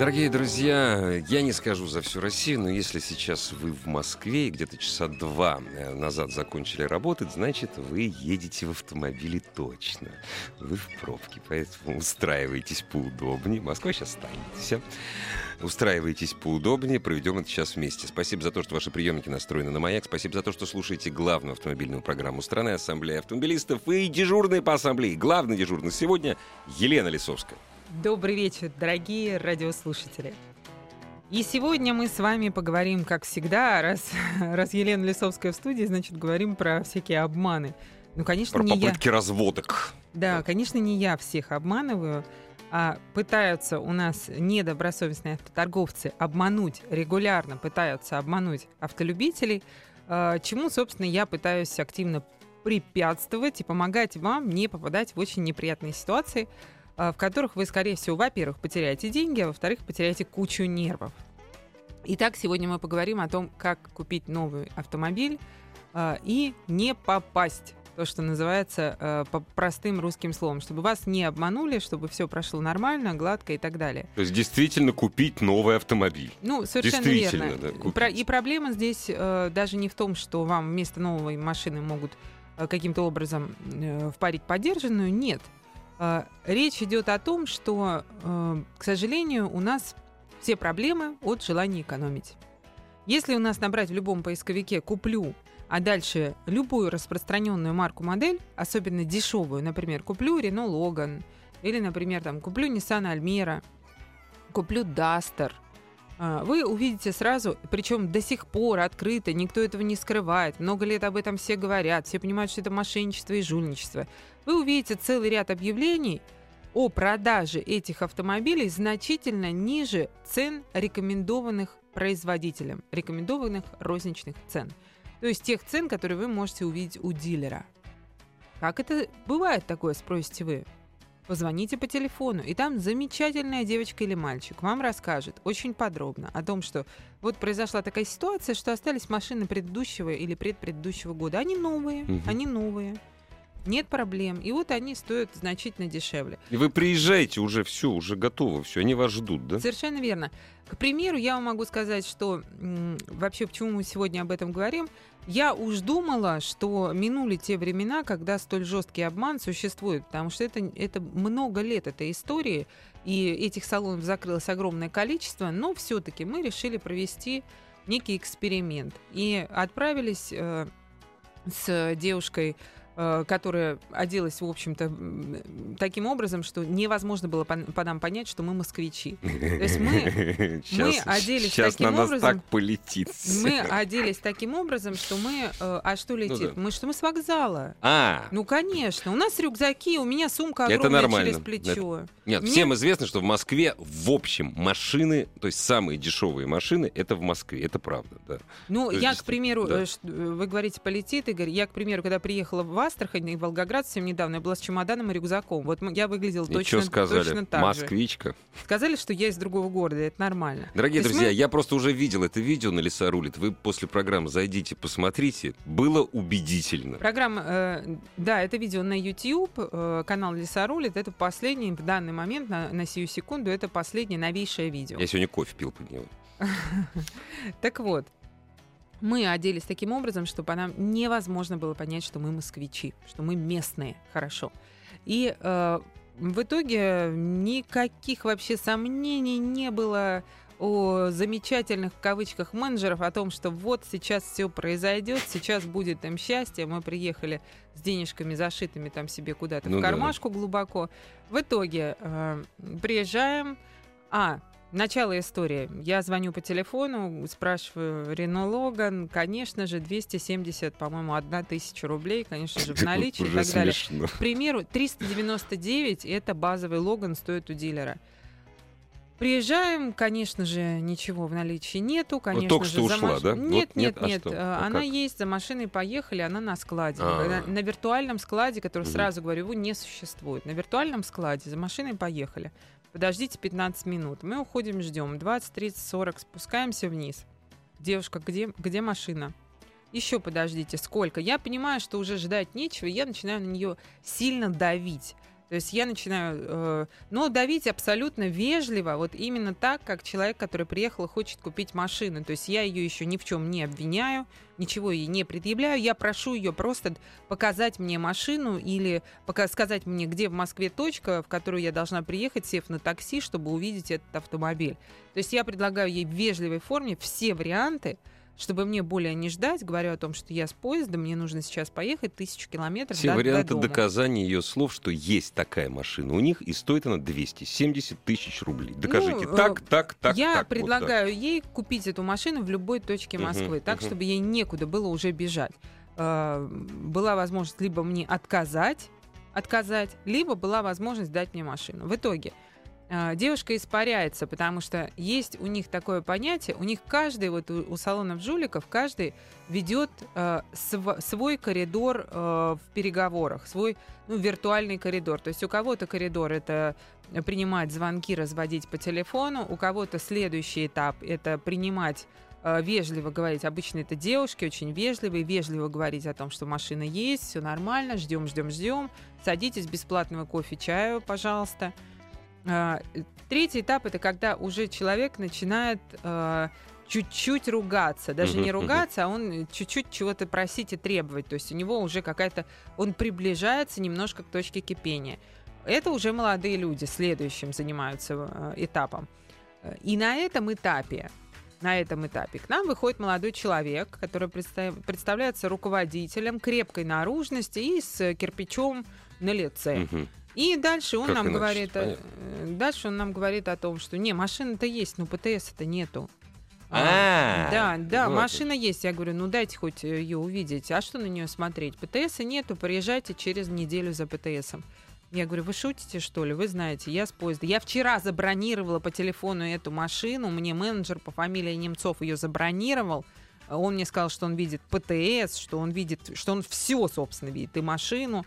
Дорогие друзья, я не скажу за всю Россию, но если сейчас вы в Москве и где-то часа два э, назад закончили работать, значит, вы едете в автомобиле точно. Вы в пробке, поэтому устраивайтесь поудобнее. Москва сейчас станет. Все. Устраивайтесь поудобнее, проведем это сейчас вместе. Спасибо за то, что ваши приемники настроены на маяк. Спасибо за то, что слушаете главную автомобильную программу страны Ассамблея автомобилистов и дежурные по ассамблее. Главный дежурный сегодня Елена Лисовская. Добрый вечер, дорогие радиослушатели. И сегодня мы с вами поговорим, как всегда, раз, раз Елена Лисовская в студии, значит, говорим про всякие обманы. Ну, конечно, Про не попытки я. разводок. Да, конечно, не я всех обманываю, а пытаются у нас недобросовестные автоторговцы обмануть, регулярно пытаются обмануть автолюбителей, а, чему, собственно, я пытаюсь активно препятствовать и помогать вам не попадать в очень неприятные ситуации, в которых вы, скорее всего, во-первых, потеряете деньги, а во-вторых, потеряете кучу нервов. Итак, сегодня мы поговорим о том, как купить новый автомобиль а, и не попасть то, что называется э, по простым русским словом, чтобы вас не обманули, чтобы все прошло нормально, гладко и так далее. То есть действительно купить новый автомобиль. Ну, совершенно Действительно, верно. да, купить. про- и проблема здесь э, даже не в том, что вам вместо новой машины могут э, каким-то образом э, впарить подержанную. Нет. Э, речь идет о том, что, э, к сожалению, у нас все проблемы от желания экономить. Если у нас набрать в любом поисковике «куплю», а дальше любую распространенную марку модель, особенно дешевую, например, куплю Renault Logan, или, например, там, куплю Nissan Almera, куплю Duster, а, вы увидите сразу, причем до сих пор открыто, никто этого не скрывает, много лет об этом все говорят, все понимают, что это мошенничество и жульничество. Вы увидите целый ряд объявлений о продаже этих автомобилей значительно ниже цен, рекомендованных производителем, рекомендованных розничных цен. То есть тех цен, которые вы можете увидеть у дилера. Как это бывает такое, спросите вы? Позвоните по телефону, и там замечательная девочка или мальчик вам расскажет очень подробно о том, что вот произошла такая ситуация, что остались машины предыдущего или предпредыдущего года. Они новые, Мгм. они новые. Нет проблем. И вот они стоят значительно дешевле. И вы приезжаете уже все, уже готово все, они вас ждут, да? Совершенно верно. К примеру, я вам могу сказать, что вообще почему мы сегодня об этом говорим. Я уж думала, что минули те времена, когда столь жесткий обман существует, потому что это, это много лет этой истории, и этих салонов закрылось огромное количество, но все-таки мы решили провести некий эксперимент и отправились э, с девушкой которая оделась, в общем-то, таким образом, что невозможно было по, по нам понять, что мы москвичи. есть мы- Щас- оделись щас таким на нас образом. так полетит. Мы оделись таким образом, что мы... э, а что летит? Ну да. Мы что мы с вокзала. А, Ну, конечно. У нас рюкзаки, у меня сумка Это огромная нормально. через плечо. нет, Мне- всем известно, что в Москве в общем машины, то есть самые дешевые машины, это в Москве, это правда, да. Ну, То есть я, к действительно, примеру, да. э, э, вы говорите, полетит, Игорь. Я, к примеру, когда приехала в Астрахань и в Волгоград совсем недавно, я была с чемоданом и рюкзаком. Вот я выглядела И точно, что сказали? точно так же. Москвичка. Сказали, что я из другого города, это нормально. Дорогие То друзья, мы- я просто уже видел это видео на Леса рулит. Вы после программы зайдите, посмотрите. Было убедительно. Программа, э, да, это видео на YouTube, э, канал Леса рулит. Это последний, в данный момент, на, на сию секунду, это последнее новейшее видео. Я сегодня кофе пил под него. Так вот, мы оделись таким образом, что по нам невозможно было понять, что мы москвичи, что мы местные, хорошо. И э, в итоге никаких вообще сомнений не было о замечательных в кавычках менеджеров о том, что вот сейчас все произойдет, сейчас будет им счастье, мы приехали с денежками зашитыми там себе куда-то Ну в да. кармашку глубоко. В итоге э, приезжаем, а Начало истории. Я звоню по телефону, спрашиваю Рено Логан, конечно же, 270, по-моему, одна тысяча рублей, конечно же, в наличии и так далее. смешно. К примеру, 399 это базовый Логан стоит у дилера. Приезжаем, конечно же, ничего в наличии нету, конечно только же. что за ушла, маш- да? Нет, Вот нет, нет, а нет. что? э, А Она как? есть, за машиной поехали, она на складе. А. На, виртуальном складе, который сразу говорю, его не существует. На виртуальном складе за машиной поехали. Подождите 15 минут. Мы уходим, ждем. 20, 30, 40, спускаемся вниз. Девушка, где, где машина? Еще подождите, сколько? Я понимаю, что уже ждать нечего, я начинаю на нее сильно давить. То есть я начинаю, э, но давить абсолютно вежливо, вот именно так, как человек, который приехал и хочет купить машину. То есть я ее еще ни в чем не обвиняю, ничего ей не предъявляю, я прошу ее просто показать мне машину или пока сказать мне, где в Москве точка, в которую я должна приехать, сев на такси, чтобы увидеть этот автомобиль. То есть я предлагаю ей в вежливой форме все варианты, чтобы мне более не ждать, говорю о том, что я с поездом, мне нужно сейчас поехать тысячу километров Все до, варианты до доказания ее слов, что есть такая машина у них, и стоит она 270 тысяч рублей. Докажите. Ну, так, так, так, я так. вот предлагаю ей купить эту машину в любой точке Москвы, так, мгм. чтобы ей некуда было уже бежать. Э, Была возможность либо мне отказать, отказать, либо была возможность дать мне машину. В итоге э, девушка испаряется, потому что есть у них такое понятие, у них каждый, вот у, у салонов жуликов, каждый ведет э, св- свой коридор э, в переговорах, свой ну, виртуальный коридор. То есть у кого-то коридор это принимать звонки, разводить по телефону, у кого-то следующий этап это принимать вежливо говорить, обычно это девушки, очень вежливые, вежливо говорить о том, что машина есть, все нормально, ждем, ждем, ждем, садитесь, бесплатного кофе, чаю, пожалуйста. А, Третий этап это когда уже человек начинает э, чуть-чуть ругаться, даже Мгм, не ругаться, а он чуть-чуть чего-то просить и требовать, то есть у него уже какая-то, он приближается немножко к точке кипения. Это уже молодые люди следующим занимаются э, этапом. Э, И на этом этапе на этом этапе. К нам выходит молодой человек, который предста- представляется руководителем крепкой наружности и с кирпичом на лице. Мгм. И дальше он Как нам иначе, говорит, э, понятно. э, дальше он нам говорит о том, что не, машина-то есть, но ПТС-то нету. А, да, да, вот машина есть. Я говорю, ну дайте хоть ее увидеть. А что на нее смотреть? ПТС нету, приезжайте через неделю за ПТСом. Я говорю, вы шутите, что ли? Вы знаете, я с поезда. Я вчера забронировала по телефону эту машину. Мне менеджер по фамилии Немцов ее забронировал. Он мне сказал, что он видит ПТС, что он видит, что он все, собственно, видит, и машину.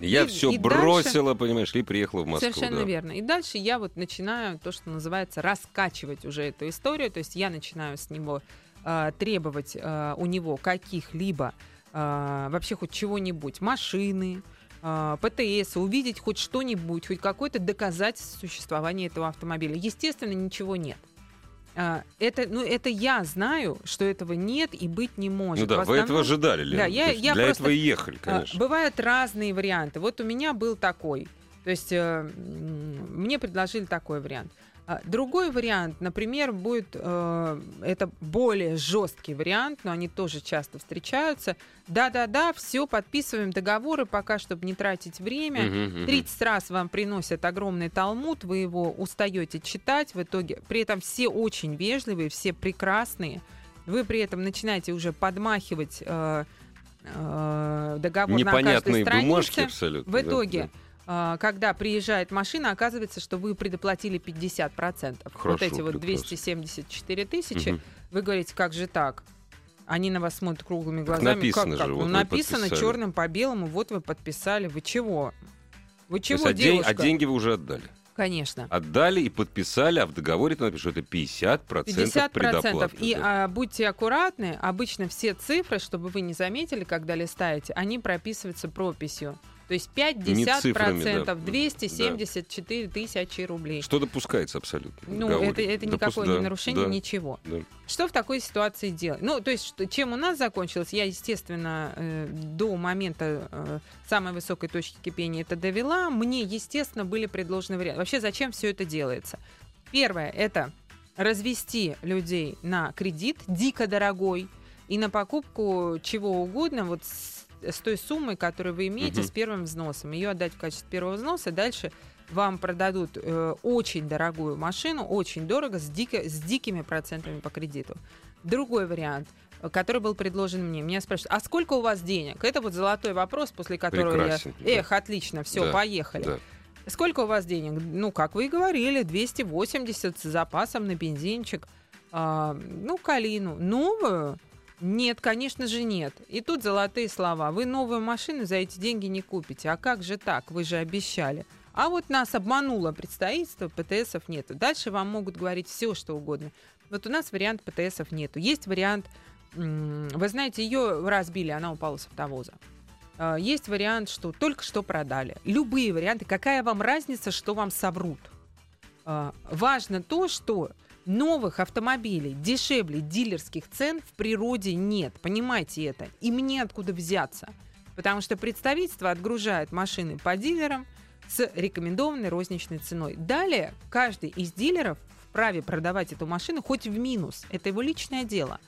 Я и- все и дальше- бросила, понимаешь, и приехала в Москву. Совершенно да. верно. И дальше я вот начинаю то, что называется, раскачивать уже эту историю. То есть я начинаю с него э, требовать э, у него каких-либо э, вообще хоть чего-нибудь, машины, ПТС, увидеть хоть что-нибудь, хоть какое-то доказательство существования этого автомобиля. Естественно, ничего нет. А, Это, ну, это я знаю, что этого нет и быть не может. Ну да, В вы этого основном- ожидали, Лена. Да, я- я Для просто- этого и ехали, а, конечно. Бывают разные варианты. Вот у меня был такой. То есть э, мне предложили такой вариант. А Другой вариант, например, будет, э, это более жесткий вариант, но они тоже часто встречаются. Да-да-да, все, подписываем договоры, пока, чтобы не тратить время. Мгм, мгм. 30 раз вам приносят огромный талмуд, вы его устаете читать, в итоге при этом все очень вежливые, все прекрасные. Вы при этом начинаете уже подмахивать э, э, договор на каждой Непонятные странице. бумажки абсолютно. В да, итоге, э, когда приезжает машина, оказывается, что вы предоплатили 50%. вот Хорошо, эти вот прекрасно. 274 да. тысячи. Мгм. Вы говорите, как же так? Они на вас смотрят круглыми глазами. написано как, как? же, Ну, вот вы написано подписали. черным по белому, вот вы подписали. Вы чего? Вы То чего, есть, а, день- девушка? а деньги вы уже отдали. Конечно. Отдали и подписали, а в договоре написано, что это 50%, 50%. предоплаты. И да. а, будьте аккуратны, обычно все цифры, чтобы вы не заметили, когда листаете, они прописываются прописью. То есть 5-10%, цифрами, да. 274 тысячи рублей. Что допускается абсолютно? Ну, это, это никакое да, не нарушение, да, ничего. да. Что в такой ситуации делать? Ну, то есть, что- чем у нас закончилось, я, естественно, э, до момента э, самой высокой точки кипения это довела. Мне, естественно, были предложены варианты. Вообще, зачем все это делается? Первое, это развести людей на кредит, дико дорогой, и на покупку чего угодно, вот с, с той суммой, которую вы имеете, Мгм. с первым взносом. Ее отдать в качестве первого взноса, дальше вам продадут э, очень дорогую машину, очень дорого, с, дико, с дикими процентами по кредиту. Другой вариант, э, который был предложен мне. Меня спрашивают, а сколько у вас денег? Это вот золотой вопрос, после которого Прекрасен, я... да. Эх, отлично, все, Да, поехали. Да. Сколько у вас денег? Ну, как вы и говорили, 280 с запасом на бензинчик. А, ну, калину. Новую? Нет, конечно же нет. И тут золотые слова. Вы новую машину за эти деньги не купите. А как же так? Вы же обещали. А вот нас обмануло представительство, ПТСов нету. Дальше вам могут говорить все, что угодно. Вот у нас вариант ПТСов нету. Есть вариант, вы знаете, ее разбили, она упала с автовоза. А, есть вариант, что только что продали. Любые варианты. Какая вам разница, что вам соврут? А, важно то, что новых автомобилей дешевле дилерских цен в природе нет. Понимаете это? И мне откуда взяться? Потому что представительство отгружает машины по дилерам с рекомендованной розничной ценой. Далее каждый из дилеров вправе продавать эту машину хоть в минус. Это его личное дело.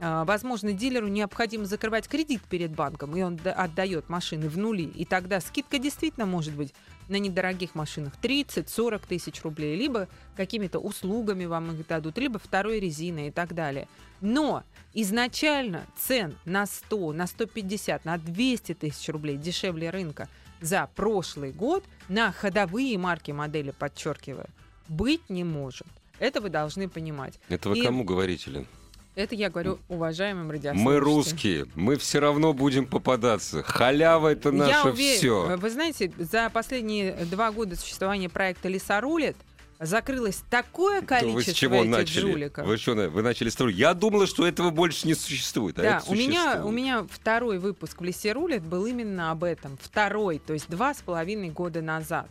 А, возможно, дилеру необходимо закрывать кредит перед банком, и он отдает машины в нули. И тогда скидка действительно может быть на недорогих машинах 30-40 тысяч рублей, либо какими-то услугами вам их дадут, либо второй резиной и так далее. Но изначально цен на 100, на 150, на 200 тысяч рублей дешевле рынка за прошлый год на ходовые марки модели, подчеркиваю, быть не может. Это вы должны понимать. Это вы и... кому говорите, Лен? Это я говорю уважаемым радиослушателям. Мы русские, мы все равно будем попадаться. Халява это наше все. Вы знаете, за последние два года существования проекта «Леса рулит» закрылось такое количество вы с чего этих начали? жуликов. Вы что, вы начали строить? Я думала, что этого больше не существует. А да, у меня, у меня второй выпуск в «Лесе рулит» был именно об этом. Второй, то есть два с половиной года назад.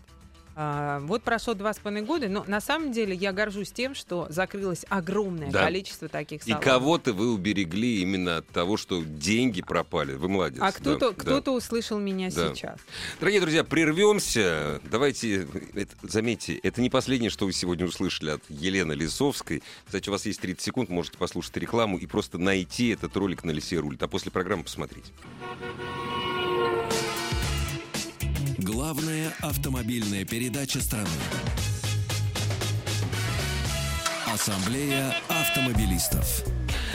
А, вот прошло два с половиной года, но на самом деле я горжусь тем, что закрылось огромное да. количество таких салонов. И кого-то вы уберегли именно от того, что деньги пропали. Вы молодец. А кто-то, да, кто-то услышал меня да. сейчас. Дорогие друзья, прервемся. Давайте, это, заметьте, это не последнее, что вы сегодня услышали от Елены Лисовской. Кстати, у вас есть 30 секунд, можете послушать рекламу и просто найти этот ролик на Лисе рулит, а после программы посмотреть. Главная автомобильная передача страны. Ассамблея автомобилистов.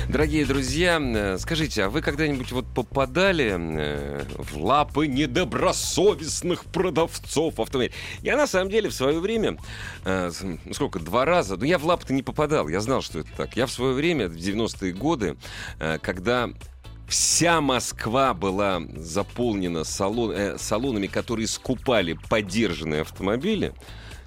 Дорогие друзья, э, скажите, а вы когда-нибудь вот попадали э, в лапы недобросовестных продавцов автомобилей? Я на самом деле в свое время, э, ну сколько, два раза, но я в лапы-то не попадал, я знал, что это так. Я в свое время, в 90-е годы, когда Вся Москва была заполнена салон, э, салонами, которые скупали подержанные автомобили.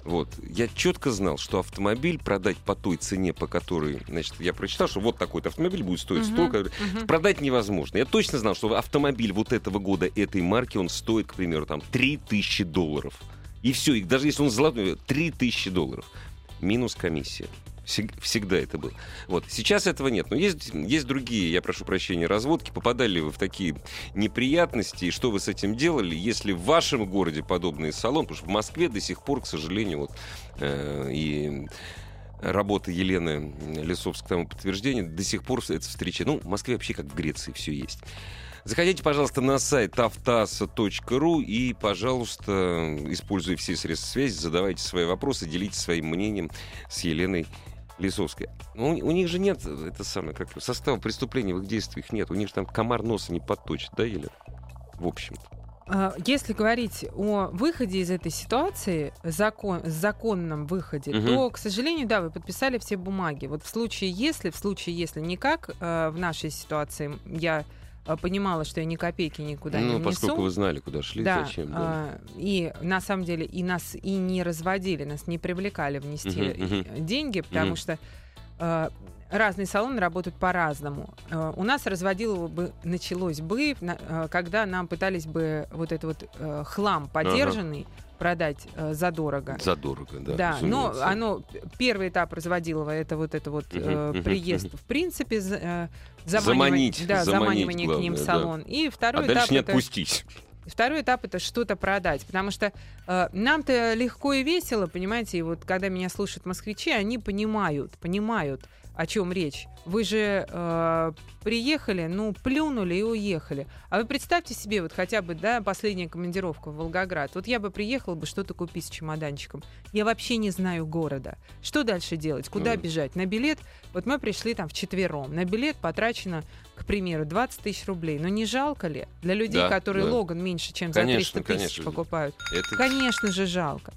Вот. Я четко знал, что автомобиль продать по той цене, по которой, значит, я прочитал, что вот такой-то автомобиль будет стоить uh-huh, столько. Uh-huh. Продать невозможно. Я точно знал, что автомобиль вот этого года, этой марки, он стоит, к примеру, там 3000 долларов. И все, и даже если он золотой, 3000 долларов. Минус комиссия. Всегда это было. Вот. Сейчас этого нет. Но есть, есть другие, я прошу прощения, разводки. Попадали ли вы в такие неприятности? И что вы с этим делали? Если в вашем городе подобный салон, потому что в Москве до сих пор, к сожалению, вот, э, и работа Елены Лисовской тому подтверждение, до сих пор это встреча. Ну, в Москве вообще как в Греции все есть. Заходите, пожалуйста, на сайт автаса.ру и, пожалуйста, используя все средства связи, задавайте свои вопросы, делитесь своим мнением с Еленой Лисовская. Ну, у, у них же нет это самое, как состава преступления в их действиях нет. У них же там комар носа не подточит, да, Елена? В общем-то. А, если говорить о выходе из этой ситуации, закон, законном выходе, угу. то, к сожалению, да, вы подписали все бумаги. Вот в случае если, в случае если никак, э, в нашей ситуации я э, понимала, что я ни копейки никуда ну, не внесу. Ну, поскольку вы знали, куда шли, да, зачем. Да. А, и на самом деле и нас и не разводили, нас не привлекали внести uh-huh, uh-huh. деньги, потому uh-huh. что а, разные салоны работают по-разному. А, у нас разводилово бы началось бы, а, когда нам пытались бы вот этот вот а, хлам подержанный uh-huh продать э, задорого. Задорого, да. Да, но оно первый этап разводилова это вот это вот э, приезд в принципе э, заманивание, заманить, да, заманить заманивание главное, к ним в салон. Да. И второй а этап не это, отпустить. Второй этап это что-то продать, потому что э, нам-то легко и весело, понимаете, и вот когда меня слушают москвичи, они понимают, понимают, о чем речь. Вы же э, приехали, ну, плюнули и уехали. А вы представьте себе, вот хотя бы, да, последняя командировка в Волгоград. Вот я бы приехала бы что-то купить с чемоданчиком. Я вообще не знаю города. Что дальше делать? Куда mm. бежать? На билет? Вот мы пришли там вчетвером. На билет потрачено, к примеру, 20 тысяч рублей. Но не жалко ли? Для людей, да, которые да. Логан меньше, чем конечно, за 300 тысяч покупают. Это... Конечно же жалко.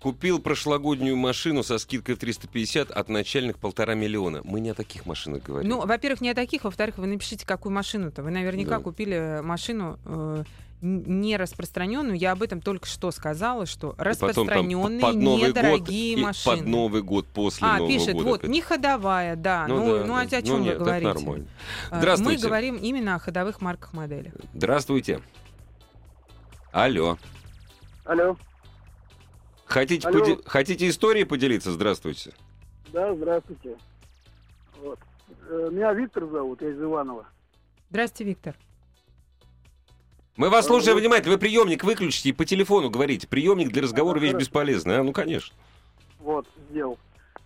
Купил прошлогоднюю машину со скидкой в 350 от начальных полтора миллиона. Мы не о таких машинах говорим. Ну, во-первых, не о таких, во-вторых, вы напишите, какую машину-то. Вы наверняка Да. купили машину э, не распространенную. Я об этом только что сказала, что И потом там распространенные под Новый недорогие год, и машины. Под Новый год, после а, Нового пишет, года. вот, опять. не ходовая, да. Ну, да, ну, а да. о чем Ну, вы нет, это говорите? нормально. Э, Здравствуйте. Мы говорим именно о ходовых марках моделях. Здравствуйте. Алло. Алло. Хотите, Алло. поде- Хотите истории поделиться? Здравствуйте. Да, здравствуйте. Вот. Э, Меня Виктор зовут, я из Иванова. Здравствуйте, Виктор. Мы вас Э, слушаем внимательно. Вы приемник выключите и по телефону говорите. Приемник для разговора вещь бесполезная. А, ну, конечно. Вот, сделал.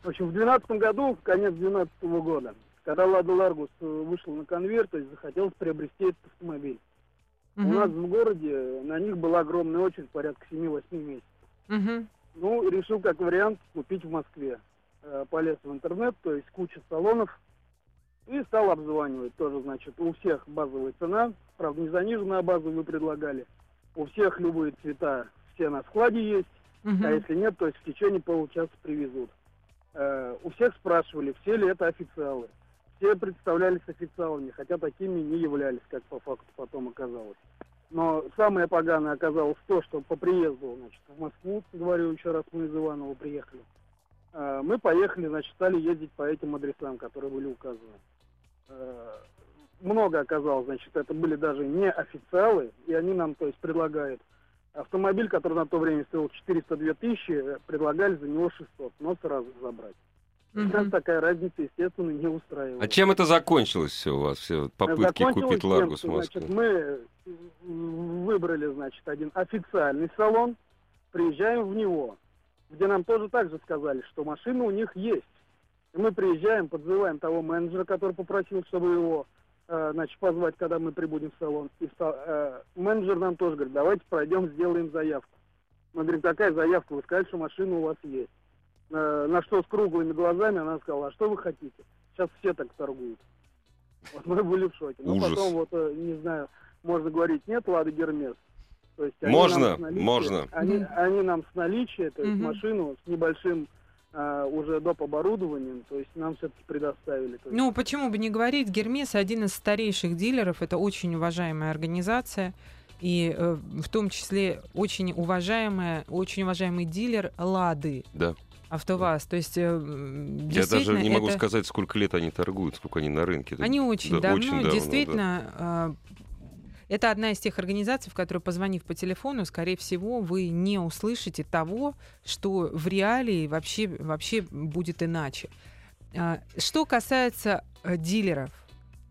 В общем, в 2012 году, в конец 2012 года, когда Лада Ларгус э, вышел на конверт, то есть захотелось приобрести этот автомобиль. У Мгм. нас в городе на них была огромная очередь, порядка 7-8 месяцев. Мгм. Ну, решил как вариант купить в Москве. Э, Полез в интернет, то есть куча салонов. И стал обзванивать тоже, значит, у всех базовая цена. Правда, не заниженная базовую предлагали. У всех любые цвета, все на складе есть. Мгм. А если нет, то есть в течение получаса привезут. Э, у всех спрашивали, все ли это официалы. Все представлялись официалами, хотя такими не являлись, как по факту потом оказалось. Но самое поганое оказалось то, что по приезду значит, в Москву, говорю еще раз, мы из Иванова приехали. э, мы поехали, значит, стали ездить по этим адресам, которые были указаны. Э, много оказалось, значит, это были даже не официалы, и они нам, то есть, предлагают Автомобиль, который на то время стоил 402 тысячи, э, предлагали за него 600, но сразу забрать. Мгм. Нас такая разница, естественно, не устраивала. А чем это закончилось все у вас? Все попытки Закончилось купить Ларгус Москве? Значит, мы выбрали, значит, один официальный салон, приезжаем в него, где нам тоже так же сказали, что машина у них есть. И мы приезжаем, подзываем того менеджера, который попросил, чтобы его э, значит, позвать, когда мы прибудем в салон. И э, менеджер нам тоже говорит, давайте пройдем, сделаем заявку. Мы говорим, какая заявка? Вы сказали, что машина у вас есть. Э, на что с круглыми глазами она сказала, а что вы хотите? Сейчас все так торгуют. Вот мы были в шоке. Ужас. потом, вот, э, не знаю, можно говорить, нет Лады Гермес. То есть они Можно, наличия- можно. Они, они нам с наличия, то есть Мгм. машину с небольшим а, уже доп. оборудованием, то есть нам все-таки предоставили. Есть, Ну, почему бы не говорить, Гермес один из старейших дилеров, это очень уважаемая организация, и э, в том числе очень уважаемая, очень уважаемый дилер Лады. Да. АвтоВАЗ. То есть, э, Я даже не могу это- сказать, сколько лет они торгуют, сколько они на рынке. Они очень Да, давно, очень давно, действительно. э, Это одна из тех организаций, в которую, позвонив по телефону, скорее всего, вы не услышите того, что в реалии вообще, вообще будет иначе. А, Что касается э, дилеров,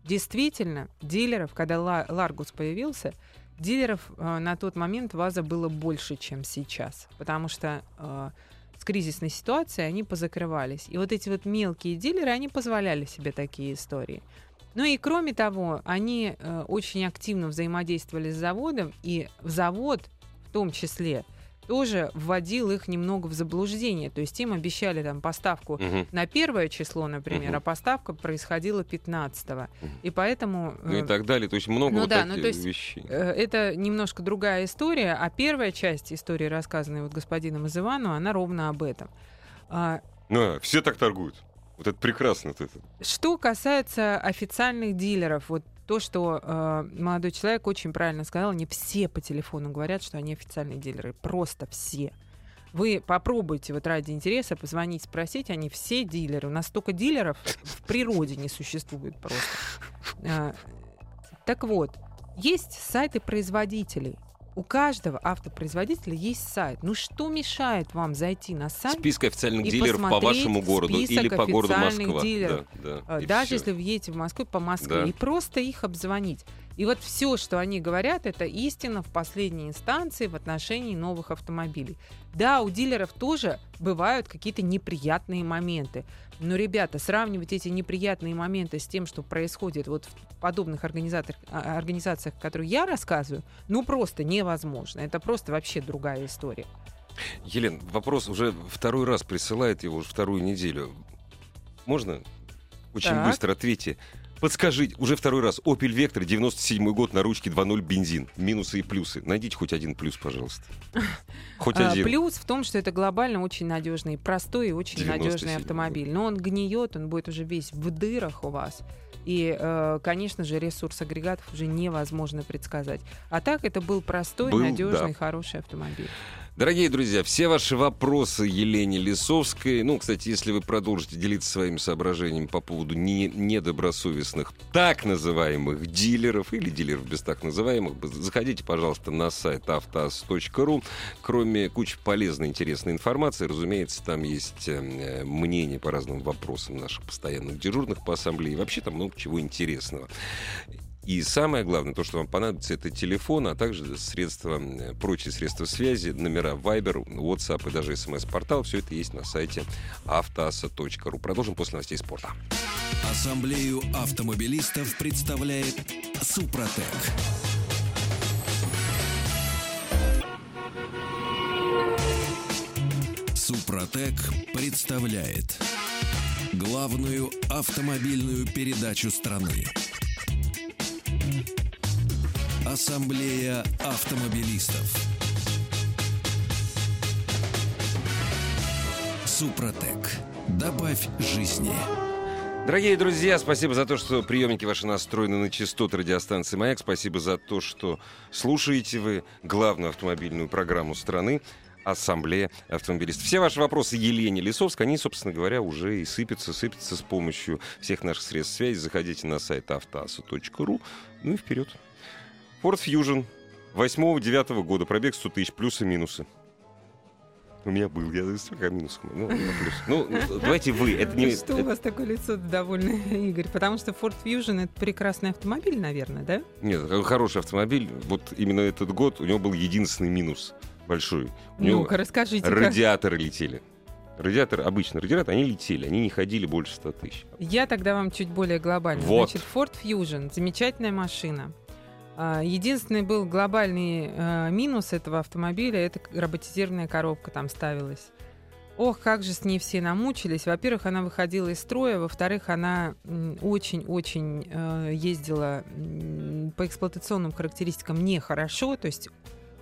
действительно, дилеров, когда Ла- Ларгус появился, дилеров э, на тот момент ВАЗа было больше, чем сейчас, потому что э, с кризисной ситуацией они позакрывались. И вот эти вот мелкие дилеры, они позволяли себе такие истории. Ну и кроме того, они э, очень активно взаимодействовали с заводом, и завод в том числе тоже вводил их немного в заблуждение. То есть им обещали там поставку Мгм. на первое число, например, Мгм. а поставка происходила 15 Мгм. И поэтому Ну и э, так далее. То есть много ну вот да, ну то есть, вещей. э, это немножко другая история, а первая часть истории, рассказанная вот господином из Ивану, она ровно об этом. А, Ну, все так торгуют. Вот это прекрасно. Это. Что касается официальных дилеров, вот то, что э, молодой человек очень правильно сказал, не все по телефону говорят, что они официальные дилеры, просто все. Вы попробуйте вот ради интереса позвонить, спросить, они все дилеры. У нас столько дилеров в природе не существует просто. А, Так вот, есть сайты производителей. У каждого автопроизводителя есть сайт. Ну что мешает вам зайти на сайт? Список официальных и дилеров по вашему городу или по городу Москва. дилеров. Да, А, да, и Даже всё. если вы едете в Москву по Москве, Да. и просто их обзвонить. И вот все, что они говорят, это истина в последней инстанции в отношении новых автомобилей. Да, у дилеров тоже бывают какие-то неприятные моменты. Но, ребята, сравнивать эти неприятные моменты с тем, что происходит вот в подобных организациях, а, организациях, которые я рассказываю, ну просто невозможно. Это просто вообще другая история. Елен, вопрос уже второй раз присылает его уже вторую неделю. Можно? Очень Так. быстро ответьте. Подскажите, уже второй раз, Opel Vectra, 97 год, на ручке 2.0 бензин. Минусы и плюсы. Найдите хоть один плюс, пожалуйста. Хоть А, один. Плюс в том, что это глобально очень надежный, простой и очень 97 надежный автомобиль. Но он гниет, он будет уже весь в дырах у вас. И, э, конечно же, ресурс агрегатов уже невозможно предсказать. А так это был простой, Был, надежный, да. хороший автомобиль. Дорогие друзья, все ваши вопросы Елене Лисовской. Ну, кстати, если вы продолжите делиться своими соображениями по поводу не- недобросовестных так называемых дилеров или дилеров без так называемых, заходите, пожалуйста, на сайт автоаз.ру. Кроме кучи полезной, интересной информации, разумеется, там есть э, мнения по разным вопросам наших постоянных дежурных по ассамблее. Вообще там много чего интересного. И самое главное, то, что вам понадобится, это телефон, а также средства, э, прочие средства связи, номера Viber, WhatsApp и даже смс-портал. Все это есть на сайте автоаса.ру. Продолжим после новостей спорта. Ассамблею автомобилистов представляет Супротек. Супротек представляет главную автомобильную передачу страны. Ассамблея автомобилистов. Супротек. Добавь жизни. Дорогие друзья, спасибо за то, что приемники ваши настроены на частоты радиостанции «Маяк». Спасибо за то, что слушаете вы главную автомобильную программу страны Ассамблея автомобилистов. Все ваши вопросы Елене Лисовской, они, собственно говоря, уже и сыпятся, сыпятся с помощью всех наших средств связи. Заходите на сайт автоаса.ру. Ну и вперед. Ford Fusion 8-9 года. Пробег 100 тысяч. Плюсы минусы. У меня был, я столько минусов. Ну, плюс. ну, давайте вы. Это не... Что у вас такое лицо довольное, Игорь? Потому что Ford Fusion это прекрасный автомобиль, наверное, да? Нет, хороший автомобиль. Вот именно этот год у него был единственный минус У него Ну-ка, расскажите. радиаторы летели. Радиатор, обычно радиатор, они летели, они не ходили больше 100 тысяч. Я тогда вам чуть более глобально. Вот. Значит, Ford Fusion замечательная машина. А, Единственный был глобальный э, минус этого автомобиля, это к- роботизированная коробка там ставилась. Ох, как же с ней все намучились. Во-первых, она выходила из строя, во-вторых, она м, очень-очень э, ездила м, по эксплуатационным характеристикам нехорошо, то есть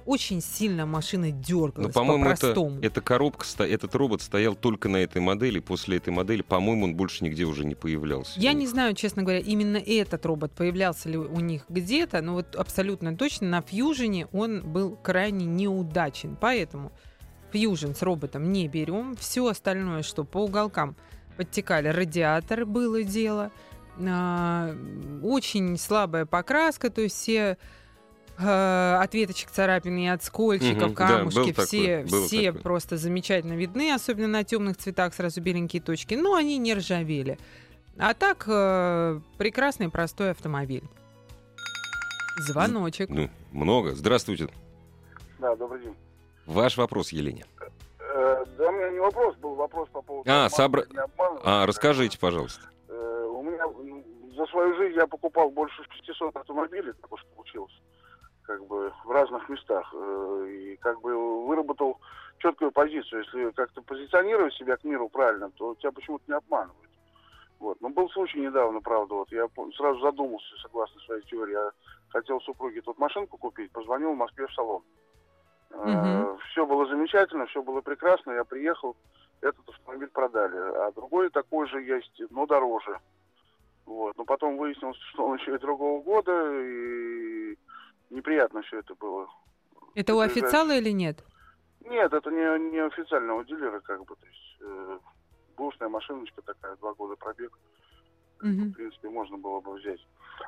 очень сильно машина дергалась Но, по-моему, это, по-простому. эта коробка, этот робот стоял только на этой модели. После этой модели, по-моему, он больше нигде уже не появлялся. Я не знаю, честно говоря, именно этот робот появлялся ли у них где-то, но вот абсолютно точно на Фьюжене он был крайне неудачен. Поэтому Фьюжен с роботом не берем. Все остальное, что по уголкам подтекали, радиатор было дело. А, очень слабая покраска, то есть все э, от веточек царапины и от скольчиков, да, был камушки, такой, все, был все такой. просто замечательно видны, особенно на темных цветах сразу беленькие точки, но они не ржавели. А так, э, прекрасный простой автомобиль. Звоночек. Ну, много. Здравствуйте. Да, добрый день. Ваш вопрос, Елене. Э, да, у меня не вопрос был, вопрос по поводу... А, обмана, собра-. А, расскажите, пожалуйста. Э, у меня за свою жизнь я покупал больше 500 автомобилей, так уж получилось, как бы в разных местах. Э, и как бы выработал четкую позицию. Если как-то позиционировать себя к миру правильно, то тебя почему-то не обманывают. Вот. Но был случай недавно, правда, вот я сразу задумался, согласно своей теории, я хотел супруге тут машинку купить, позвонил в Москве в салон. Мгм. Все было замечательно, все было прекрасно, я приехал, этот автомобиль продали. А другой такой же есть, но дороже. Вот. Но потом выяснилось, что он еще и другого года, и неприятно все это было. Это у официала или нет? Нет, это не, не официального дилера, как бы, то есть э, бушная машиночка такая, два года пробег, Мгм. в принципе, можно было бы взять.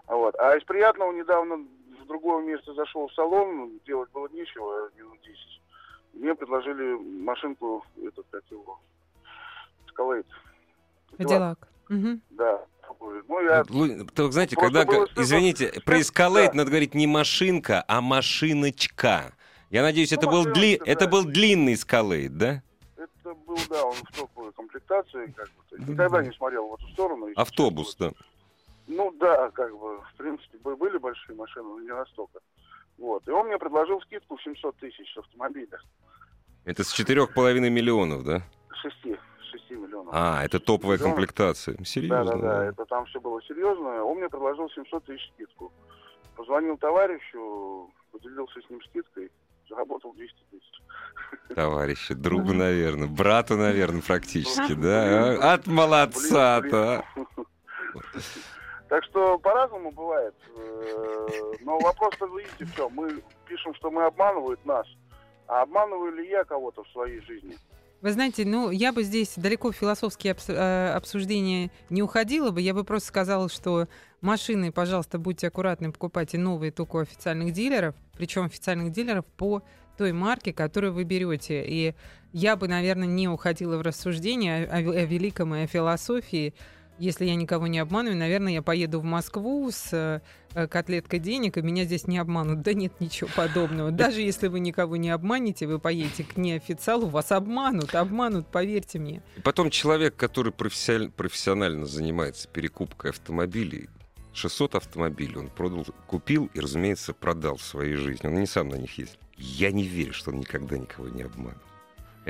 А Вот. А из приятного недавно в другое место зашел в салон, делать было нечего, минут 10. Мне предложили машинку, этот, как его, Escalade. Мгм. Да. Ну, я... Лу- то, знаете, Просто когда, извините, про Да. Escalade надо говорить не машинка, а машиночка. Я надеюсь, это, Ну, был, машиночка, дли... да. это был длинный Escalade, да? Это был, да, он в топовой комплектации, как бы. Есть никогда не смотрел в эту сторону. Автобус, да. Ну да, как бы, в принципе, бы- были большие машины, но не настолько. Вот. И он мне предложил скидку в 700 тысяч с автомобиля. Это с четырех половиной миллионов, да? Шести. Шести миллионов. А, это топовая Миллионов. комплектация. Да, Серьезно? да, да, это там все было серьезно. Он мне предложил 700 тысяч скидку. Позвонил товарищу, поделился с ним скидкой. заработал 200 тысяч. Товарищи, другу, наверное, брату, наверное, практически, да? А? От молодца-то. Так что по-разному бывает. Э, но вопрос-то, видите, все. Мы пишем, что мы обманывают нас. А обманываю ли я кого-то в своей жизни? Вы знаете, ну, я бы здесь далеко в философские э, обсуждения не уходила бы. Я бы просто сказала, что машины, пожалуйста, будьте аккуратны, покупайте новые только у официальных дилеров, причем официальных дилеров по той марке, которую вы берете. И я бы, наверное, не уходила в рассуждение о, о великом и о философии. Если я никого не обманываю, наверное, я поеду в Москву с э, котлеткой денег, и меня здесь не обманут. Да нет ничего подобного. Даже если вы никого не обманете, вы поедете к неофициалу, вас обманут, обманут, поверьте мне. И потом человек, который профессионально, профессионально занимается перекупкой автомобилей, 600 автомобилей он продал, купил и, разумеется, продал в своей жизни. Он не сам на них ездил. Я не верю, что он никогда никого не обманул.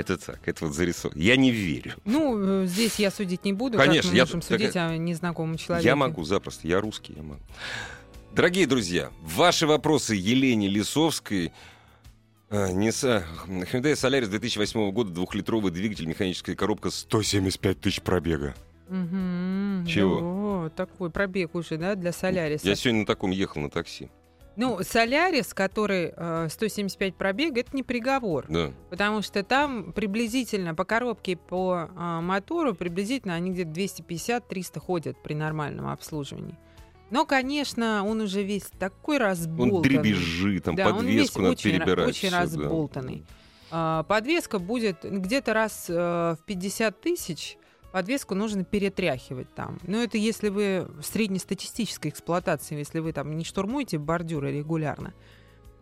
Это так, это вот зарисовано. Я не верю. Ну, э, здесь я судить не буду. Конечно, мы я можем судить так- о незнакомом человеке. Я могу запросто, я русский, я могу. Дорогие друзья, ваши вопросы Елене Лисовской. А, Nissan- Hyundai Solaris 2008 года, двухлитровый двигатель, механическая коробка, 175 тысяч пробега. Мгм. Чего? О, такой пробег уже, да, для Соляриса. Я сегодня на таком ехал на такси. Ну, Солярис, который э, 175 пробег, это не приговор. Да. Потому что там приблизительно по коробке, по а, мотору, приблизительно они где-то 250-300 ходят при нормальном обслуживании. Но, конечно, он уже весь такой разболтанный. Он дребезжит, там Да, подвеску надо очень, ра- перебирать. очень да. разболтанный. А, подвеска будет где-то раз э, в 50 тысяч. Подвеску нужно перетряхивать там. Но это если вы в среднестатистической эксплуатации, если вы там не штурмуете бордюры регулярно.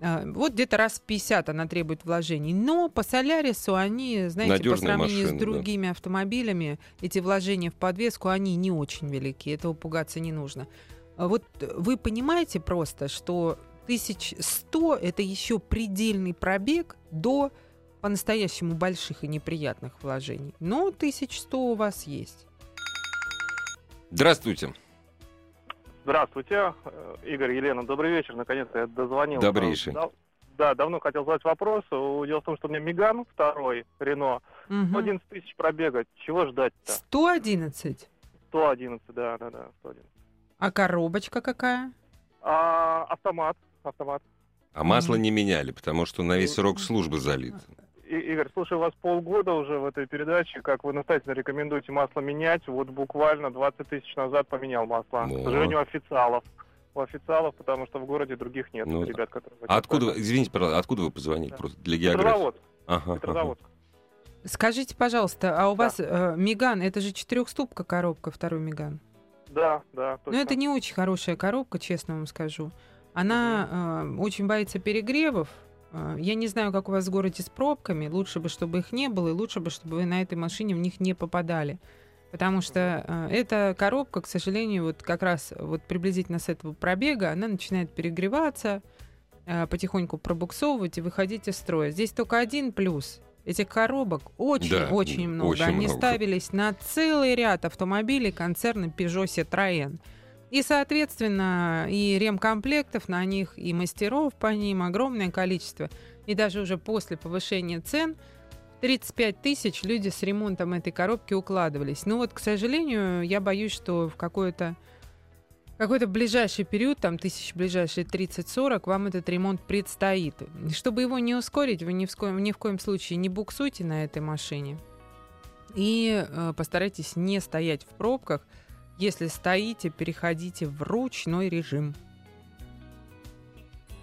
А, Вот где-то раз в 50 она требует вложений. Но по Солярису они, знаете, по Надёжная сравнению машина, с да. другими автомобилями, эти вложения в подвеску, они не очень велики. Этого пугаться не нужно. А Вот вы понимаете просто, что 1100 это еще предельный пробег до по-настоящему больших и неприятных вложений. Но 1100 у вас есть. Здравствуйте. Здравствуйте, э, Игорь, Елена, добрый вечер. Наконец-то я дозвонился. Добрейший. Да, да, давно хотел задать вопрос. Дело в том, что у меня Меган второй, Рено, Мгм. 11 тысяч пробега. Чего ждать-то? 111. 111, да, да, да, 111. А коробочка какая? А, автомат, автомат. А масло не меняли, потому что на весь срок службы залит. Игорь, слушаю вас полгода уже в этой передаче, как вы настоятельно рекомендуете масло менять. Вот буквально 20 тысяч назад поменял масло. Ну. К сожалению, у официалов. У официалов, потому что в городе других нет Ну, ребят, которые... А откуда, вы- извините, пожалуйста, откуда вы позвонили? Да. Просто для географии. Петрозаводск, Ага, ага. Петрозаводск. Скажите, пожалуйста, а у Да. вас э, Меган, это же четырехступка коробка, второй Меган. Да, да, Но точно. это не очень хорошая коробка, честно вам скажу. Она э, очень боится перегревов. Э, Я не знаю, как у вас в городе с пробками. Лучше бы, чтобы их не было, и лучше бы, чтобы вы на этой машине в них не попадали. Потому что э, эта коробка, к сожалению, вот как раз вот приблизительно с этого пробега, она начинает перегреваться, э, потихоньку пробуксовывать и выходить из строя. Здесь только один плюс. Этих коробок Да, очень-очень много. очень Они много. ставились на целый ряд автомобилей концерна Peugeot Citroën. И, соответственно, и ремкомплектов на них, и мастеров по ним огромное количество. И даже уже после повышения цен 35 тысяч люди с ремонтом этой коробки укладывались. Ну вот, к сожалению, я боюсь, что в какое-то какой-то ближайший период, там тысяч ближайшие 30-40, вам этот ремонт предстоит. Чтобы его не ускорить, вы ни в, коем, ни в коем случае не буксуйте на этой машине. И э, постарайтесь не стоять в пробках. Если стоите, переходите в ручной режим.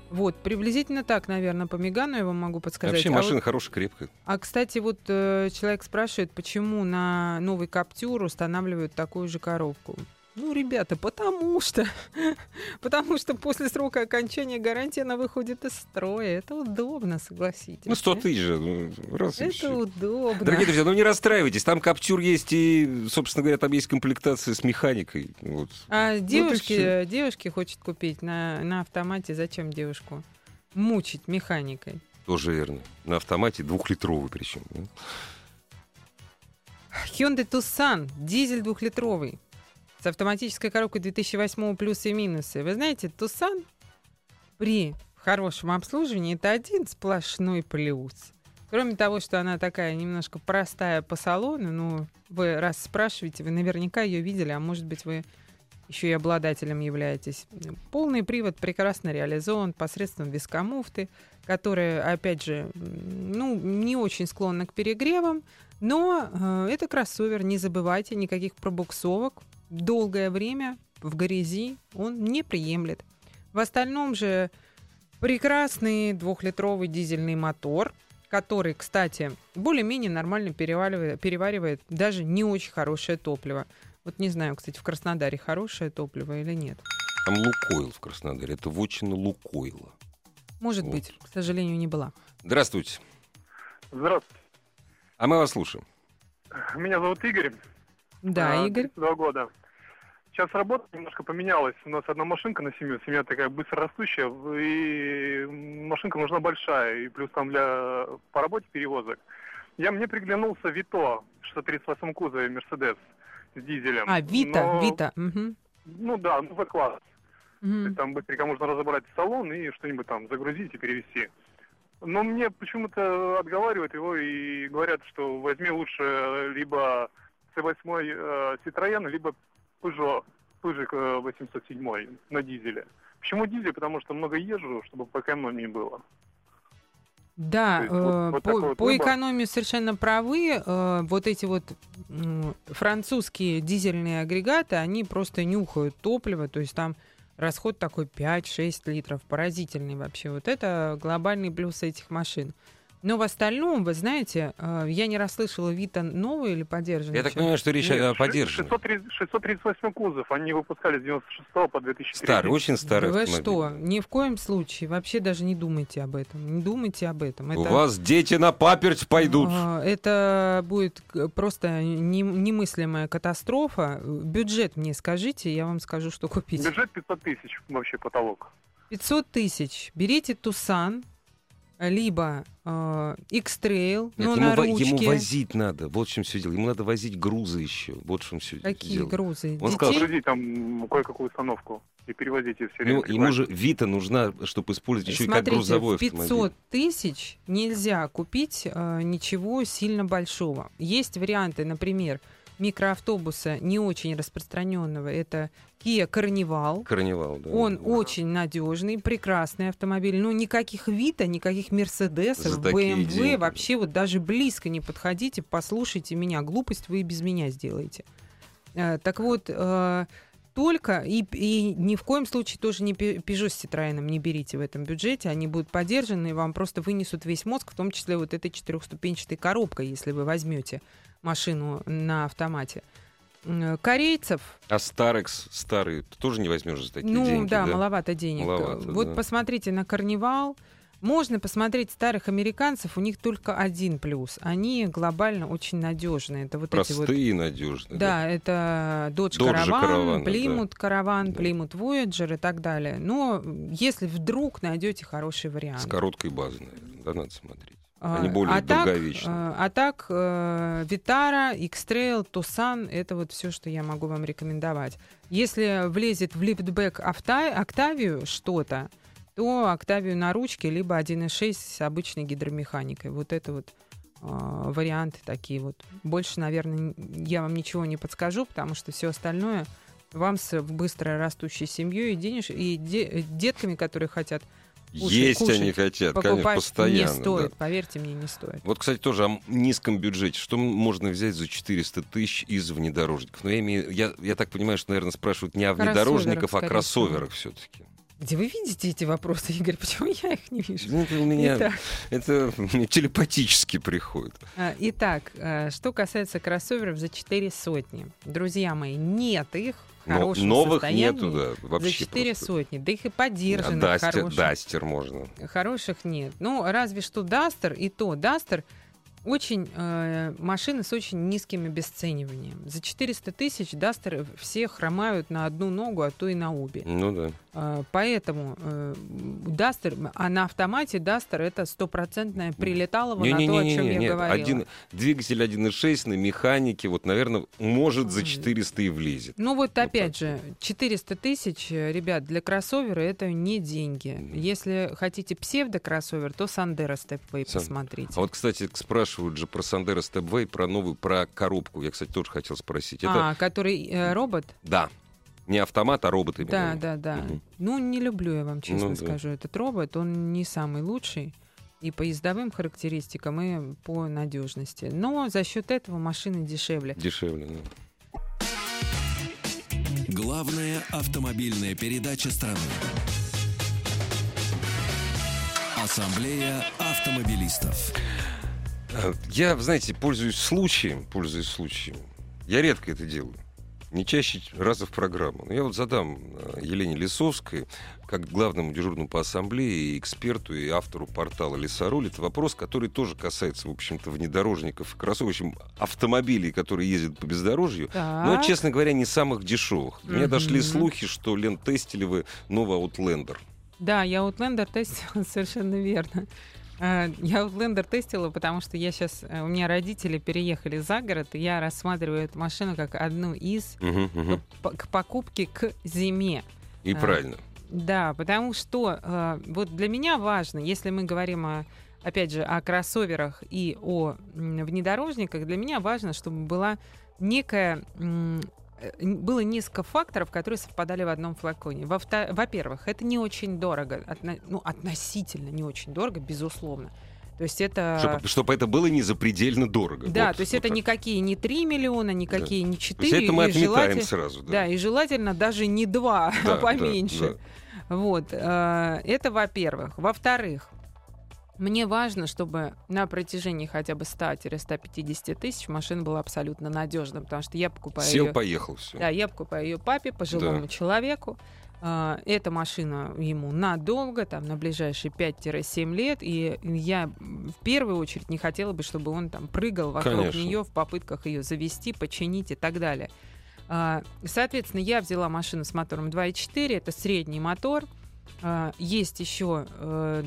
Вот, приблизительно так, наверное, по Мегану я вам могу подсказать. Вообще А вот- машина хорошая, крепкая. а, кстати, вот э, человек спрашивает, почему на новый Каптюр устанавливают такую же коробку. Ну, ребята, потому что, потому что после срока окончания гарантии она выходит из строя. Это удобно, согласитесь. Ну, 100 да? тысяч же. ну, Раз Это всё. удобно. Дорогие друзья, ну не расстраивайтесь, там Каптюр есть и, собственно говоря, там есть комплектация с механикой. Вот. А девушки, всё. девушки хочет купить на, на автомате. Зачем девушку мучить механикой? Тоже верно. На автомате двухлитровый причем. да. Hyundai Tucson, дизель двухлитровый, с автоматической коробкой 2008 плюсы и минусы. Вы знаете, Tucson при хорошем обслуживании, это один сплошной плюс. Кроме того, что она такая немножко простая по салону, ну, вы раз спрашиваете, вы наверняка ее видели, а может быть, вы еще и обладателем являетесь. Полный привод прекрасно реализован посредством вискомуфты, которая, опять же, ну, не очень склонна к перегревам, но э, это кроссовер, не забывайте, никаких пробуксовок. Долгое время в грязи он не приемлет. В остальном же прекрасный двухлитровый дизельный мотор, который, кстати, более-менее нормально переваривает, переваривает даже не очень хорошее топливо. Вот не знаю, кстати, в Краснодаре хорошее топливо или нет. Там Лукойл в Краснодаре. Это вотчина Лукойла. Может Вот. быть, к сожалению, не была. Здравствуйте. Здравствуйте. А мы вас слушаем. Меня зовут Игорь. Да, а, Игорь. 32 года. Сейчас работа немножко поменялась. У нас одна машинка на семью. Семья такая быстро растущая. И машинка нужна большая. И плюс там для по работе перевозок. Я мне приглянулся Вито 638 кузове Мерседес с дизелем. А, Вита, Но- Вита. мгм. Ну да, ну Мгм. есть Там быстренько можно разобрать салон и что-нибудь там загрузить и перевести. Но мне почему-то отговаривают его и говорят, что возьми лучше либо C8 э, Citroёn, либо Peugeot, Пыжик э, 807 на дизеле. Почему дизель? Потому что много езжу, чтобы по экономии было. Да, есть вот- э, вот по, вот по выбор. экономии совершенно правы. Э, вот эти вот французские дизельные агрегаты, они просто нюхают топливо, то есть там расход такой 5-6 литров, поразительный вообще. Вот это глобальный плюс этих машин. Но в остальном, вы знаете, э, я не расслышала, Вита новый или поддержанный? Я так понимаю, что речь Нет, поддержанной. 630 638 кузов, они выпускали с 96 по 2003. Старый, очень старый Вы автомобиль. что? Ни в коем случае. Вообще даже не думайте об этом. Не думайте об этом. У Это- вас дети на паперть пойдут. А, Это будет просто не- немыслимая катастрофа. Бюджет мне скажите, я вам скажу, что купить. Бюджет 500 тысяч вообще потолок. 500 тысяч. Берите Тусан, либо э, X-Trail, Нет, но ему, на во- ему ручке. возить надо. Вот в чем все дело. Ему надо возить грузы еще. Вот в чем все Какие дело. грузы? Он сказал, Детей? Грузить там кое-какую установку и перевозить ее все время. Ему, же Вита нужна, чтобы использовать еще и как Смотрите, грузовой в 500 автомобиль. тысяч нельзя купить э, ничего сильно большого. Есть варианты, например, микроавтобуса не очень распространенного. Это Kia Carnival. Карнивал, да. Он Да. очень надежный, прекрасный автомобиль. Ну, никаких Вита, никаких Мерседесов, BMW. деньги. Вообще вот даже близко не подходите, послушайте меня. Глупость вы и без меня сделаете. Э, Так вот, э, только и, и ни в коем случае тоже не Peugeot с Citroёn не берите в этом бюджете. Они будут поддержаны и вам просто вынесут весь мозг, в том числе вот этой четырехступенчатой коробкой, если вы возьмете машину на автомате. М, Корейцев А Старекс старый ты тоже не возьмешь за такие ну деньги, да, да? маловато денег. Маловато, вот да. посмотрите на карнивал. Можно посмотреть старых американцев, у них только один плюс. Они глобально очень надежные. Это вот эти вот. Простые и надежные. Да, это Dodge Dodge Caravan, Caravan, да. Plymouth Caravan, Да. Plymouth Voyager и так далее. Но если вдруг найдете хороший вариант. С короткой базой, наверное, да, надо смотреть. А, Они более а так, долговечные. э, А так, э, Витара, X-Trail, Tucson — это вот все, что я могу вам рекомендовать. Если влезет в лифтбэк Октавию что-то, то Октавию на ручке, либо 1.6 с обычной гидромеханикой. Вот это вот э, варианты такие вот. Больше, наверное, я вам ничего не подскажу, потому что все остальное вам с быстро растущей семьей и, денеж... и де- детками, которые хотят кушать- Есть кушать, они хотят, конечно, постоянно. не да. стоит. Поверьте мне, не стоит. Вот, кстати, тоже о низком бюджете. Что можно взять за 400 тысяч из внедорожников? Но я, имею, я, я так понимаю, что, наверное, спрашивают не о внедорожниках, а кроссоверах все-таки. Где вы видите эти вопросы, Игорь? Почему я их не вижу? Извините, у меня Итак, это телепатически приходит. а, итак, а, что касается кроссоверов за 4 сотни. Друзья мои, нет их Но новых нету, да, вообще. за 4 просто. сотни. Да их и А поддержанных Дастер, хороших. Дастер можно. Хороших нет. Ну, разве что Дастер, и то Дастер очень э, машины с очень низким обесцениванием. За 400 тысяч Дастер все хромают на одну ногу, а то и на обе. Ну да. А, Поэтому э, Дастер, а на автомате Дастер это стопроцентное прилеталово на то, о чем я нет, говорила. один, двигатель 1.6 на механике, вот, наверное, может за 400 и влезет. Ну вот Вот опять так же, 400 тысяч, э, ребят, для кроссовера это не деньги. Мгм. Если хотите псевдо-кроссовер, то Sandero Stepway Сан- посмотрите. А вот, кстати, спрашивают же про Sandero Stepway, про новую, про коробку. Я, кстати, тоже хотел спросить. Это, А, который э, робот? да, не автомат, а робот именно. Да, да, да. Мгм. Ну, не люблю я вам честно Ну да. скажу этот робот. Он не самый лучший и по ездовым характеристикам, и по надежности. Но за счет этого машины дешевле. Дешевле, да. Главная автомобильная передача страны. Ассамблея автомобилистов. А, Я, знаете, пользуюсь случаем, пользуюсь случаем. Я редко это делаю. Не чаще раза в программу. Но я вот задам э, Елене Лисовской, как главному дежурному по ассамблее, и эксперту, и автору портала «Лесоруль», это вопрос, который тоже касается, в общем-то, внедорожников и кроссовок, в общем, автомобилей, которые ездят по бездорожью. Но, Так. честно говоря, не самых дешевых. До меня дошли слухи, что, Лен, тестили вы новый Outlander. Да, я Outlander тестила, совершенно верно. А, Я Outlander тестила, потому что я сейчас... У меня родители переехали за город, и я рассматриваю эту машину как одну из Мгм, мгм. по- к покупке к зиме. И А, правильно. Да, потому что э, вот для меня важно, если мы говорим о, опять же, о кроссоверах и о внедорожниках, для меня важно, чтобы была некая э, было несколько факторов, которые совпадали в одном флаконе. Во-первых, это не очень дорого, отно- ну, относительно не очень дорого, безусловно. То есть это... Чтобы, чтобы это было не запредельно дорого. Да, Вот- то есть вот это так. никакие не 3 миллиона, никакие не То есть 4. это мы отметаем желательно- сразу. Да. да, и желательно даже не 2, Да, а да, поменьше. Вот, э, это во-первых. Во-вторых, мне важно, чтобы на протяжении хотя бы 100-150 тысяч машина была абсолютно надежна, потому что я покупаю Сел, ее... поехал, все. Да, я покупаю ее папе, пожилому Да. человеку. А, Эта машина ему надолго, там, на ближайшие 5-7 лет. И я в первую очередь не хотела бы, чтобы он там прыгал вокруг Конечно. нее в попытках ее завести, починить и так далее. А, Соответственно, я взяла машину с мотором 2.4, это средний мотор. А, Есть еще, э,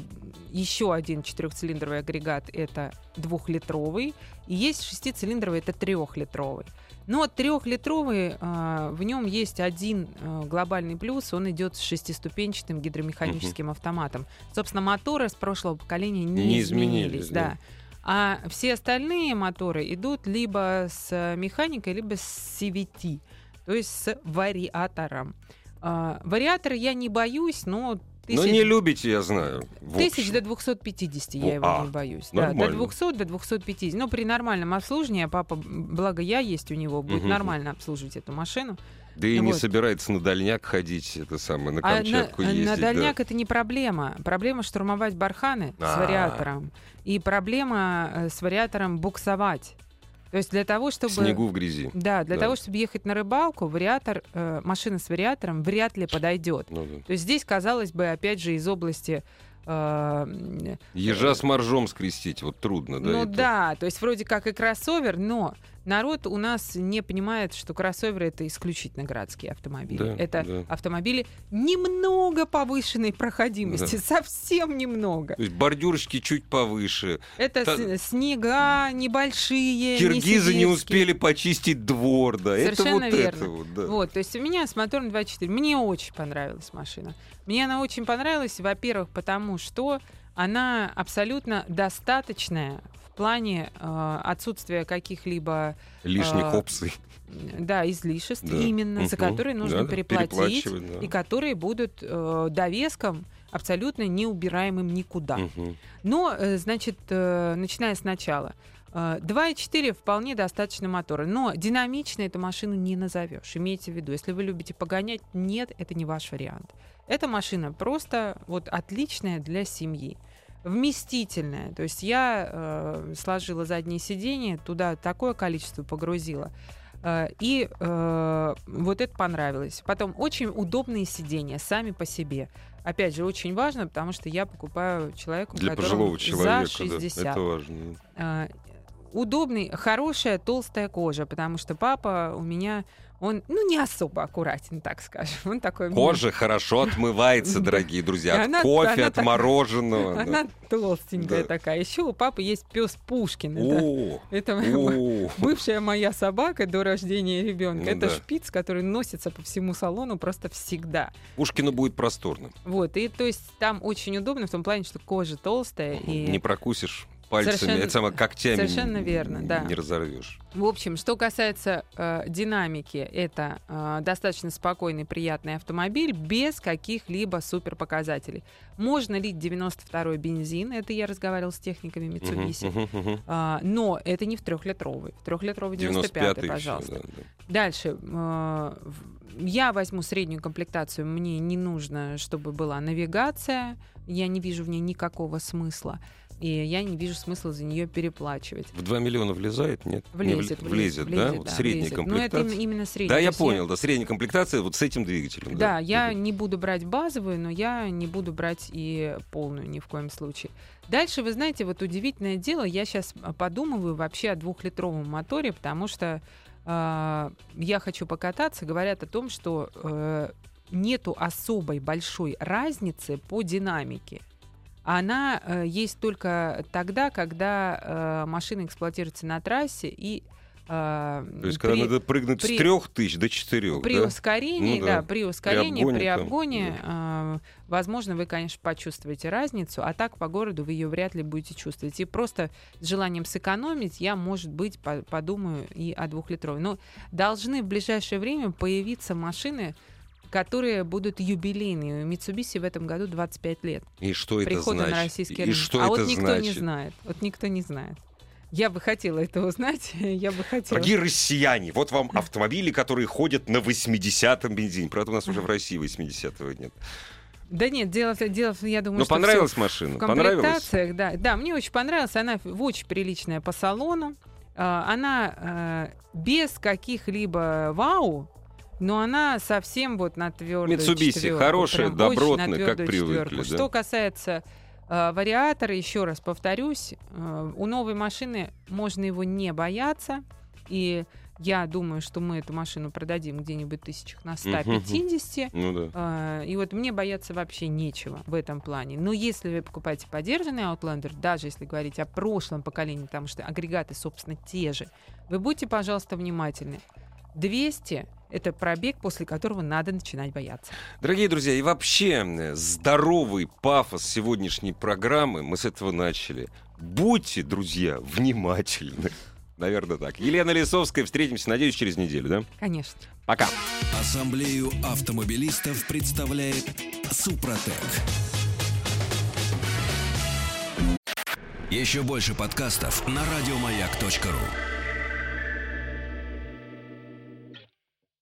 еще один четырехцилиндровый агрегат, это двухлитровый. И есть шестицилиндровый, это трехлитровый. Но трехлитровый, а, в нем есть один а, глобальный плюс, он идет с шестиступенчатым гидромеханическим автоматом. Собственно, моторы с прошлого поколения не, Не изменились, изменились, да. да. А все остальные моторы идут либо с механикой, либо с CVT, то есть с вариатором. А, вариатор я не боюсь, но тысяч- не любите, я знаю. Тысяч до 250 Ну, я его а, не боюсь. Да, до нормально. 200, до 250. Ну, при нормальном обслуживании, а папа, благо я есть у него, будет Мгм. нормально обслуживать эту машину. Да и не вот. собирается на дальняк ходить, это самое, на А на, Камчатку на ездить. да. дальняк это не проблема. Проблема штурмовать барханы с А. вариатором. И проблема э, с вариатором буксовать. То есть для того, В чтобы... снегу в грязи. Да, для Да. того, чтобы ехать на рыбалку, вариатор, э, машина с вариатором вряд ли подойдет. Ну да. То есть здесь, казалось бы, опять же, из области э, Ежа с моржом скрестить, вот трудно, да? ну это? да, то есть вроде как и кроссовер, но народ у нас не понимает, что кроссоверы это исключительно городские автомобили. Да, это да. автомобили немного повышенной проходимости, совсем немного. То есть бордюрочки чуть повыше. Это Та- снега небольшие. Киргизы не сибирские. успели почистить двор, да. это Совершенно вот верно. это вот, да. Вот, то есть у меня с мотором 2.4. Мне очень понравилась машина. Мне она очень понравилась, во-первых, потому что она абсолютно достаточная в плане э, отсутствия каких-либо Лишних а, опций. да, излишеств, Да. именно, за Мгм. которые нужно Да-да, переплатить, да. и которые будут э, довеском абсолютно неубираемым никуда. Мгм. Но, э, значит, э, начиная сначала. Э, 2.4 вполне достаточно мотора, но динамично эту машину не назовешь. Имейте в виду, если вы любите погонять, нет, это не ваш вариант. Эта машина просто вот отличная для семьи. Вместительная. То есть я э, сложила заднее сиденье, туда такое количество погрузила. Э, И э, вот это понравилось. Потом очень удобные сиденья сами по себе. Опять же, очень важно, потому что я покупаю человеку, Для пожилого человека, за 60. да, это важно. А, удобный, хорошая толстая кожа, потому что папа у меня он, ну, не особо аккуратен, так скажем. Он такой... Кожа хорошо отмывается, дорогие друзья, от кофе, от мороженого. Она толстенькая такая. Еще у папы есть пес Пушкин. Это, бывшая моя собака до рождения ребенка. Ну это шпиц, который носится по всему салону просто всегда. Пушкину будет просторно. Вот, и то есть там очень удобно в том плане, что кожа толстая. И... Не прокусишь пальцами, Совершенно- это самое, когтями совершенно верно, да. не разорвешь. В общем, что касается э, динамики, это э, достаточно спокойный, приятный автомобиль без каких-либо суперпоказателей. Можно лить 92-й бензин, это я разговаривал с техниками Mitsubishi, Мгм, мгм, мгм. А, но это не в трехлитровый. В трехлитровый 95-й, 95-й пожалуйста. ещё, да, да. Дальше. э, Я возьму среднюю комплектацию. Мне не нужно, чтобы была навигация. Я не вижу в ней никакого смысла. И я не вижу смысла за нее переплачивать. В 2 миллиона влезает, нет? Не Влезет, вл- влезет, влезет, да? Вот да, средняя влезет. Но это комплектация. именно, средняя. Да, я есть понял, да, средняя комплектация вот с этим двигателем. Да, я Мгм. не буду брать базовую, но я не буду брать и полную ни в коем случае. Дальше, вы знаете, вот удивительное дело, я сейчас подумываю вообще о двухлитровом моторе, потому что э, я хочу покататься. Говорят о том, что э, нету особой большой разницы по динамике. Она э, есть только тогда, когда э, машина эксплуатируется на трассе и э, То есть, когда при- надо прыгнуть при- с трех тысяч до четырех, при да? ускорении, Ну да. да. при ускорении, обгоне при там, обгоне, э, возможно, вы, конечно, почувствуете разницу, а так по городу вы ее вряд ли будете чувствовать. И просто с желанием сэкономить я, может быть, по- подумаю и о двухлитровой. Но должны в ближайшее время появиться машины, которые будут юбилейные. У Mitsubishi в этом году 25 лет И что это прихода значит? на российский И рынок. что а это вот никто значит? не знает. Вот никто не знает. Я бы хотела это узнать. Я бы хотела. Дорогие россияне, вот вам автомобили, которые ходят на 80-м бензине. Правда, у нас уже в России 80-го нет. Да нет, дело, в- дело, в- я думаю, Но что понравилась в машина? Понравилась? комплектациях, да. Да, мне очень понравилась. Она в- очень приличная по салону. А, Она а, без каких-либо вау, но она совсем вот на твердую четвёрку, хорошая, добротная, как привыкли, да. Что касается а, вариатора, еще раз повторюсь, а, у новой машины можно его не бояться. И я думаю, что мы эту машину продадим где-нибудь тысячах на 150. Ну да. А, И вот мне бояться вообще нечего в этом плане. Но если вы покупаете подержанный Outlander, даже если говорить о прошлом поколении, потому что агрегаты, собственно, те же, вы будьте, пожалуйста, внимательны. 200 — это пробег, после которого надо начинать бояться. Дорогие друзья, и вообще здоровый пафос сегодняшней программы, мы с этого начали. Будьте, друзья, внимательны. Наверное, так. Елена Лисовская, встретимся, надеюсь, через неделю, да? Конечно. Пока. Ассамблею автомобилистов представляет Супротек. Еще больше подкастов на радиомаяк.ру.